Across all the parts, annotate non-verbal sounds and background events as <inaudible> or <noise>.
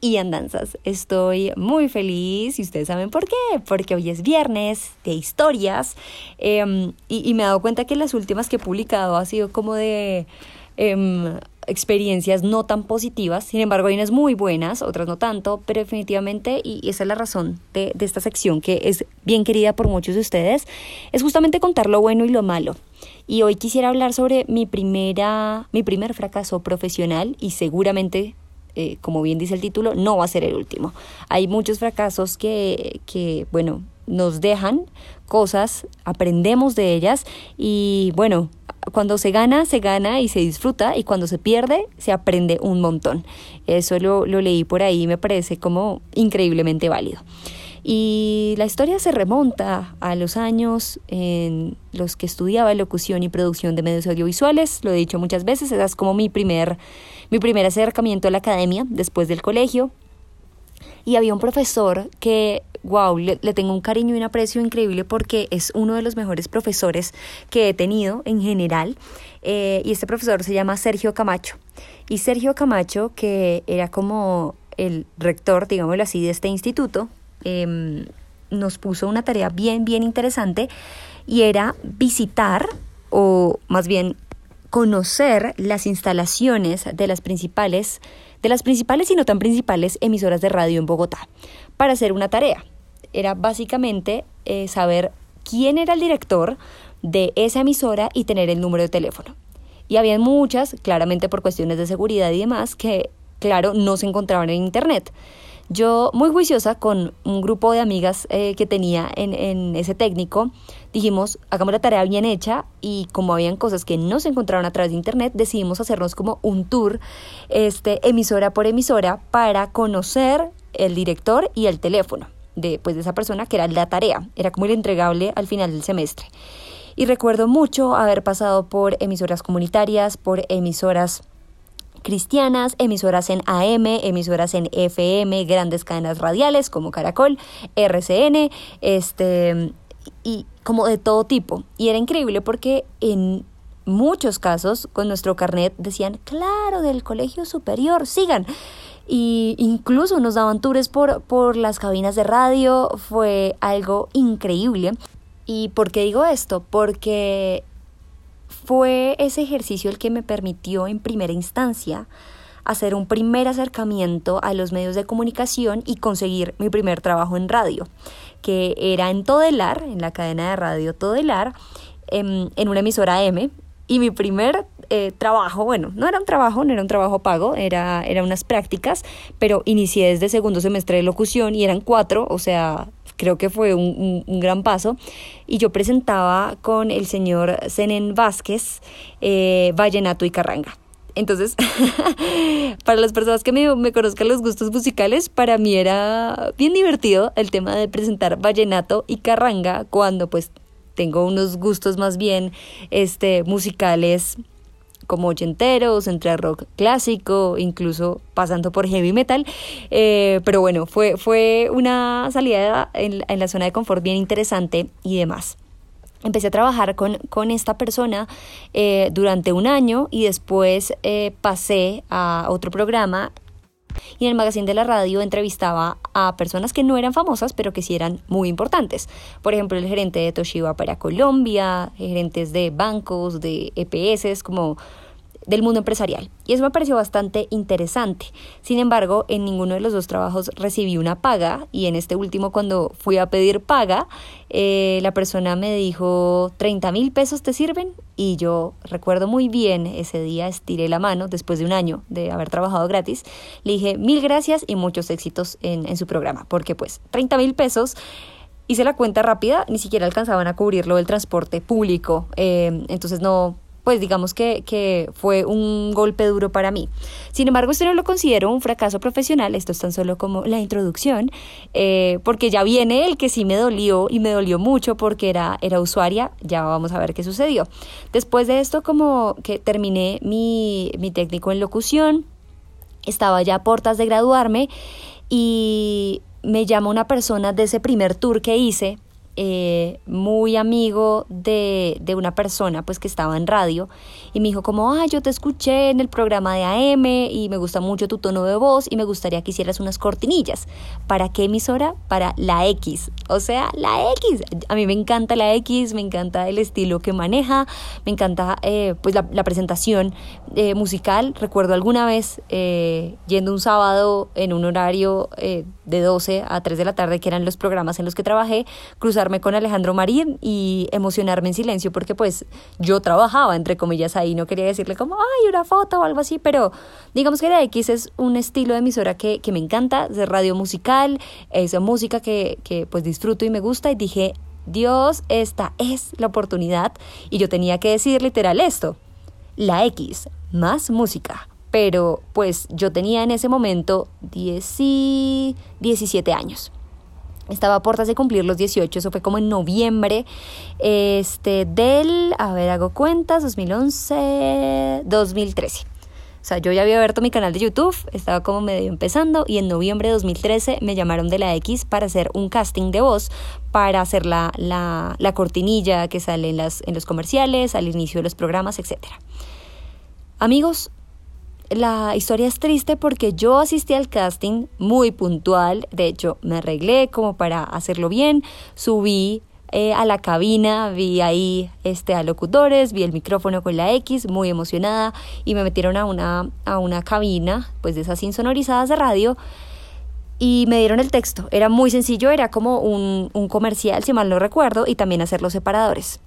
y andanzas. Estoy muy feliz y ustedes saben por qué, porque hoy es viernes de historias em, y, me he dado cuenta que las últimas que he publicado ha sido como de em, experiencias no tan positivas, sin embargo hay unas muy buenas, otras no tanto, pero definitivamente, y esa es la razón de, de esta sección que es bien querida por muchos de ustedes, es justamente contar lo bueno y lo malo. Y hoy quisiera hablar sobre mi primera, mi primer fracaso profesional y seguramente eh, como bien dice el título, no va a ser el último. Hay muchos fracasos que, que, bueno, nos dejan cosas, aprendemos de ellas y bueno, cuando se gana, se gana y se disfruta y cuando se pierde, se aprende un montón. Eso lo, lo leí por ahí y me parece como increíblemente válido. Y la historia se remonta a los años en los que estudiaba locución y producción de medios audiovisuales. Lo he dicho muchas veces, esa es como mi primer, mi primer acercamiento a la academia después del colegio. Y había un profesor que, wow, le, tengo un cariño y un aprecio increíble porque es uno de los mejores profesores que he tenido en general. Eh, y este profesor se llama Sergio Camacho. Y Sergio Camacho, que era como el rector, digámoslo así, de este instituto, Em, nos puso una tarea bien, bien interesante y era visitar o más bien conocer las instalaciones de las principales, de las principales y no tan principales emisoras de radio en Bogotá para hacer una tarea. Era básicamente eh, saber quién era el director de esa emisora y tener el número de teléfono. Y había muchas, claramente por cuestiones de seguridad y demás, que, claro, no se encontraban en Internet. Yo, muy juiciosa, con un grupo de amigas eh, que tenía en, en, ese técnico, dijimos, hagamos la tarea bien hecha y como habían cosas que no se encontraron a través de internet, decidimos hacernos como un tour, este, emisora por emisora, para conocer el director y el teléfono de, pues, de esa persona que era la tarea, era como el entregable al final del semestre. Y recuerdo mucho haber pasado por emisoras comunitarias, por emisoras cristianas, emisoras en AM, emisoras en FM, grandes cadenas radiales como Caracol, RCN, este, y como de todo tipo. Y era increíble porque en muchos casos con nuestro carnet decían, claro, del colegio superior, sigan. Y incluso nos daban tours por, por las cabinas de radio, fue algo increíble. ¿Y por qué digo esto? Porque fue ese ejercicio el que me permitió en primera instancia hacer un primer acercamiento a los medios de comunicación y conseguir mi primer trabajo en radio, que era en Todelar, en la cadena de radio Todelar, en, en una emisora M. Y mi primer eh, trabajo, bueno, no era un trabajo, no era un trabajo pago, era, era unas prácticas, pero inicié desde segundo semestre de locución y eran cuatro, o sea, creo que fue un, gran paso. Y yo presentaba con el señor Zenén Vázquez eh, Vallenato y Carranga. Entonces, <laughs> para las personas que me, me, conozcan los gustos musicales, para mí era bien divertido el tema de presentar vallenato y carranga cuando pues tengo unos gustos más bien este, musicales como ochenteros, entre rock clásico, incluso pasando por heavy metal. Eh, pero bueno, fue, fue una salida en, la zona de confort bien interesante y demás. Empecé a trabajar con, con esta persona eh, durante un año y después eh, pasé a otro programa y en el magazine de la radio entrevistaba a personas que no eran famosas, pero que sí eran muy importantes. Por ejemplo, el gerente de Toshiba para Colombia, gerentes de bancos, de EPS, como del mundo empresarial. Y eso me pareció bastante interesante. Sin embargo, en ninguno de los dos trabajos recibí una paga y en este último cuando fui a pedir paga, eh, la persona me dijo, 30 mil pesos te sirven. Y yo recuerdo muy bien ese día, estiré la mano después de un año de haber trabajado gratis. Le dije, mil gracias y muchos éxitos en, su programa, porque pues 30 mil pesos hice la cuenta rápida, ni siquiera alcanzaban a cubrirlo del transporte público, eh, entonces no, pues digamos que, que, fue un golpe duro para mí. Sin embargo, esto no lo considero un fracaso profesional, esto es tan solo como la introducción, eh, porque ya viene el que sí me dolió y me dolió mucho porque era, era usuaria, ya vamos a ver qué sucedió. Después de esto, como que terminé mi, mi técnico en locución, estaba ya a puertas de graduarme y me llamó una persona de ese primer tour que hice eh, muy amigo de, de, una persona pues que estaba en radio y me dijo como, ah, yo te escuché en el programa de AM y me gusta mucho tu tono de voz y me gustaría que hicieras unas cortinillas. ¿Para qué emisora? Para la X. O sea, la X. A mí me encanta la X, me encanta el estilo que maneja, me encanta eh, pues la, presentación eh, musical. Recuerdo alguna vez yendo un sábado en un horario de 12 a 3 de la tarde, que eran los programas en los que trabajé, cruzar con Alejandro Marín y emocionarme en silencio porque pues yo trabajaba entre comillas ahí, no quería decirle como, ay, una foto o algo así, pero digamos que la X es un estilo de emisora que, que me encanta, de radio musical, es música que, que pues disfruto y me gusta y dije, Dios, esta es la oportunidad y yo tenía que decir literal esto, la X, más música. Pero pues yo tenía en ese momento 10 y 17 años. Estaba a puertas de cumplir los 18, eso fue como en noviembre este, del, a ver, hago cuentas, 2011, 2013. O sea, yo ya había abierto mi canal de YouTube, estaba como medio empezando y en noviembre de 2013 me llamaron de la X para hacer un casting de voz, para hacer la, la, la cortinilla que sale en, las, en los comerciales, al inicio de los programas, etc. Amigos, la historia es triste porque yo asistí al casting muy puntual, de hecho me arreglé como para hacerlo bien, subí eh, a la cabina, vi ahí este, a locutores, vi el micrófono con la X, muy emocionada, y me metieron a una, a una cabina, pues de esas insonorizadas de radio, y me dieron el texto. Era muy sencillo, era como un, un comercial, si mal no recuerdo, y también hacer los separadores.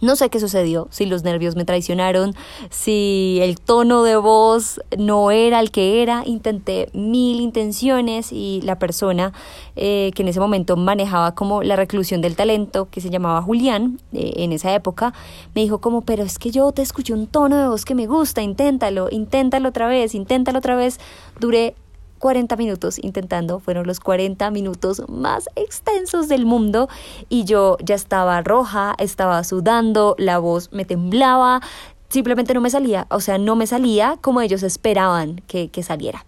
No sé qué sucedió, si los nervios me traicionaron, si el tono de voz no era el que era. Intenté mil intenciones y la persona eh, que en ese momento manejaba como la reclusión del talento, que se llamaba Julián, eh, en esa época, me dijo como, pero es que yo te escuché un tono de voz que me gusta, inténtalo, inténtalo otra vez, inténtalo otra vez. Duré 40 minutos intentando, fueron los 40 minutos más extensos del mundo y yo ya estaba roja, estaba sudando, la voz me temblaba, simplemente no me salía, o sea, no me salía como ellos esperaban que, saliera.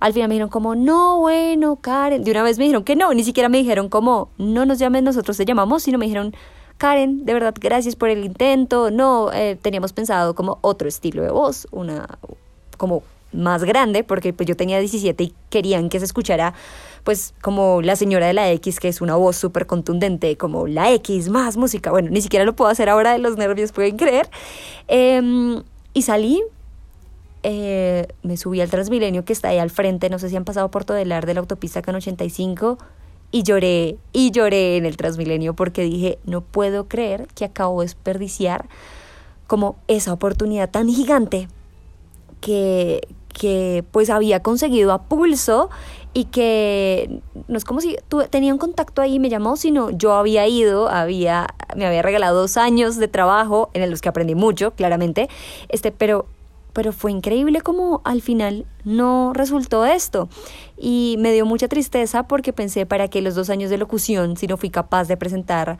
Al final me dijeron como, no, bueno, Karen, de una vez me dijeron que no, ni siquiera me dijeron como, no nos llamen, nosotros te llamamos, sino me dijeron, Karen, de verdad, gracias por el intento, no, eh, teníamos pensado como otro estilo de voz, una, como más grande, porque pues yo tenía 17 y querían que se escuchara pues como la señora de la X, que es una voz súper contundente, como la X, más música. Bueno, ni siquiera lo puedo hacer ahora de los nervios, pueden creer. Em, y salí, eh, me subí al Transmilenio que está ahí al frente, no sé si han pasado por Todelar de la autopista Can 85, y lloré, y lloré en el Transmilenio porque dije, no puedo creer que acabo de desperdiciar como esa oportunidad tan gigante que, que pues había conseguido a pulso y que no es como si tenía un contacto ahí y me llamó, sino yo había ido, había, me había regalado dos años de trabajo en los que aprendí mucho, claramente, este, pero, pero fue increíble como al final no resultó esto. Y me dio mucha tristeza porque pensé para qué los dos años de locución si no fui capaz de presentar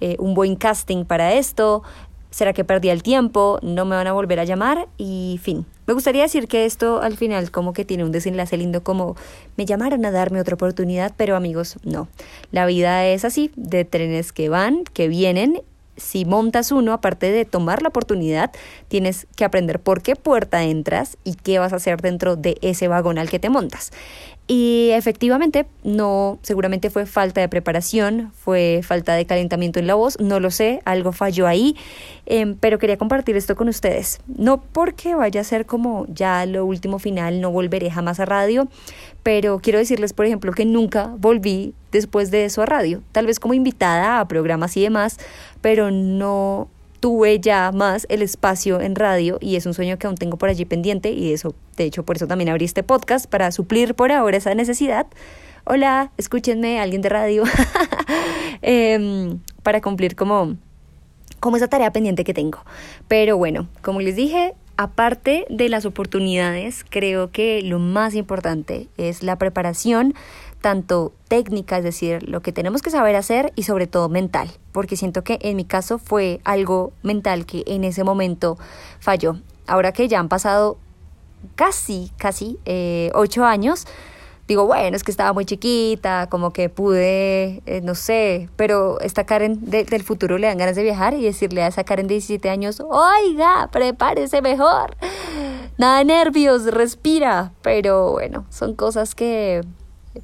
eh, un buen casting para esto, ¿Será que perdí el tiempo? ¿No me van a volver a llamar? Y fin. Me gustaría decir que esto al final como que tiene un desenlace lindo como me llamaron a darme otra oportunidad, pero amigos, no. La vida es así, de trenes que van, que vienen. Si montas uno, aparte de tomar la oportunidad, tienes que aprender por qué puerta entras y qué vas a hacer dentro de ese vagón al que te montas. Y efectivamente, no, seguramente fue falta de preparación, fue falta de calentamiento en la voz, no lo sé, algo falló ahí, em, pero quería compartir esto con ustedes. No porque vaya a ser como ya lo último final, no volveré jamás a radio, pero quiero decirles, por ejemplo, que nunca volví después de eso a radio, tal vez como invitada a programas y demás, pero no tuve ya más el espacio en radio y es un sueño que aún tengo por allí pendiente y eso, de hecho, por eso también abrí este podcast para suplir por ahora esa necesidad. Hola, escúchenme, alguien de radio, <laughs> em, para cumplir como como esa tarea pendiente que tengo. Pero bueno, como les dije, aparte de las oportunidades, creo que lo más importante es la preparación, tanto técnica, es decir, lo que tenemos que saber hacer y sobre todo mental, porque siento que en mi caso fue algo mental que en ese momento falló. Ahora que ya han pasado casi, casi eh, ocho años, digo, bueno, es que estaba muy chiquita, como que pude, eh, no sé, pero esta Karen del futuro le dan ganas de viajar y decirle a esa Karen de 17 años, oiga, prepárese mejor, nada nervios, respira, pero bueno, son cosas que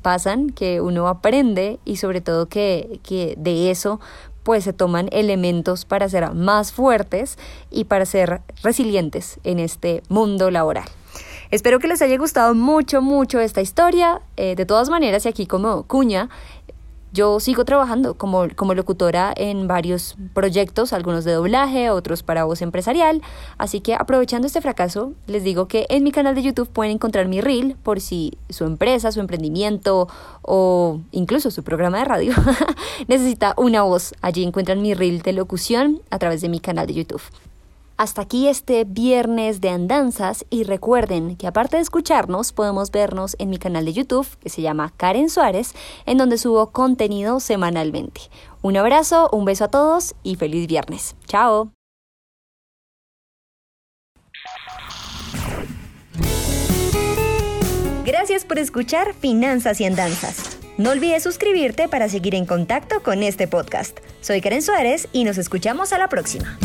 pasan, que uno aprende y sobre todo que, que de eso pues se toman elementos para ser más fuertes y para ser resilientes en este mundo laboral. Espero que les haya gustado mucho, mucho esta historia. Eh, de todas maneras, y aquí como cuña, yo sigo trabajando como, como locutora en varios proyectos, algunos de doblaje, otros para voz empresarial. Así que aprovechando este fracaso, les digo que en mi canal de YouTube pueden encontrar mi reel por si su empresa, su emprendimiento o incluso su programa de radio <laughs> necesita una voz. Allí encuentran mi reel de locución a través de mi canal de YouTube. Hasta aquí este viernes de andanzas y recuerden que aparte de escucharnos podemos vernos en mi canal de YouTube que se llama Karen Suárez en donde subo contenido semanalmente. Un abrazo, un beso a todos y feliz viernes. Chao. Gracias por escuchar Finanzas y Andanzas. No olvides suscribirte para seguir en contacto con este podcast. Soy Karen Suárez y nos escuchamos a la próxima.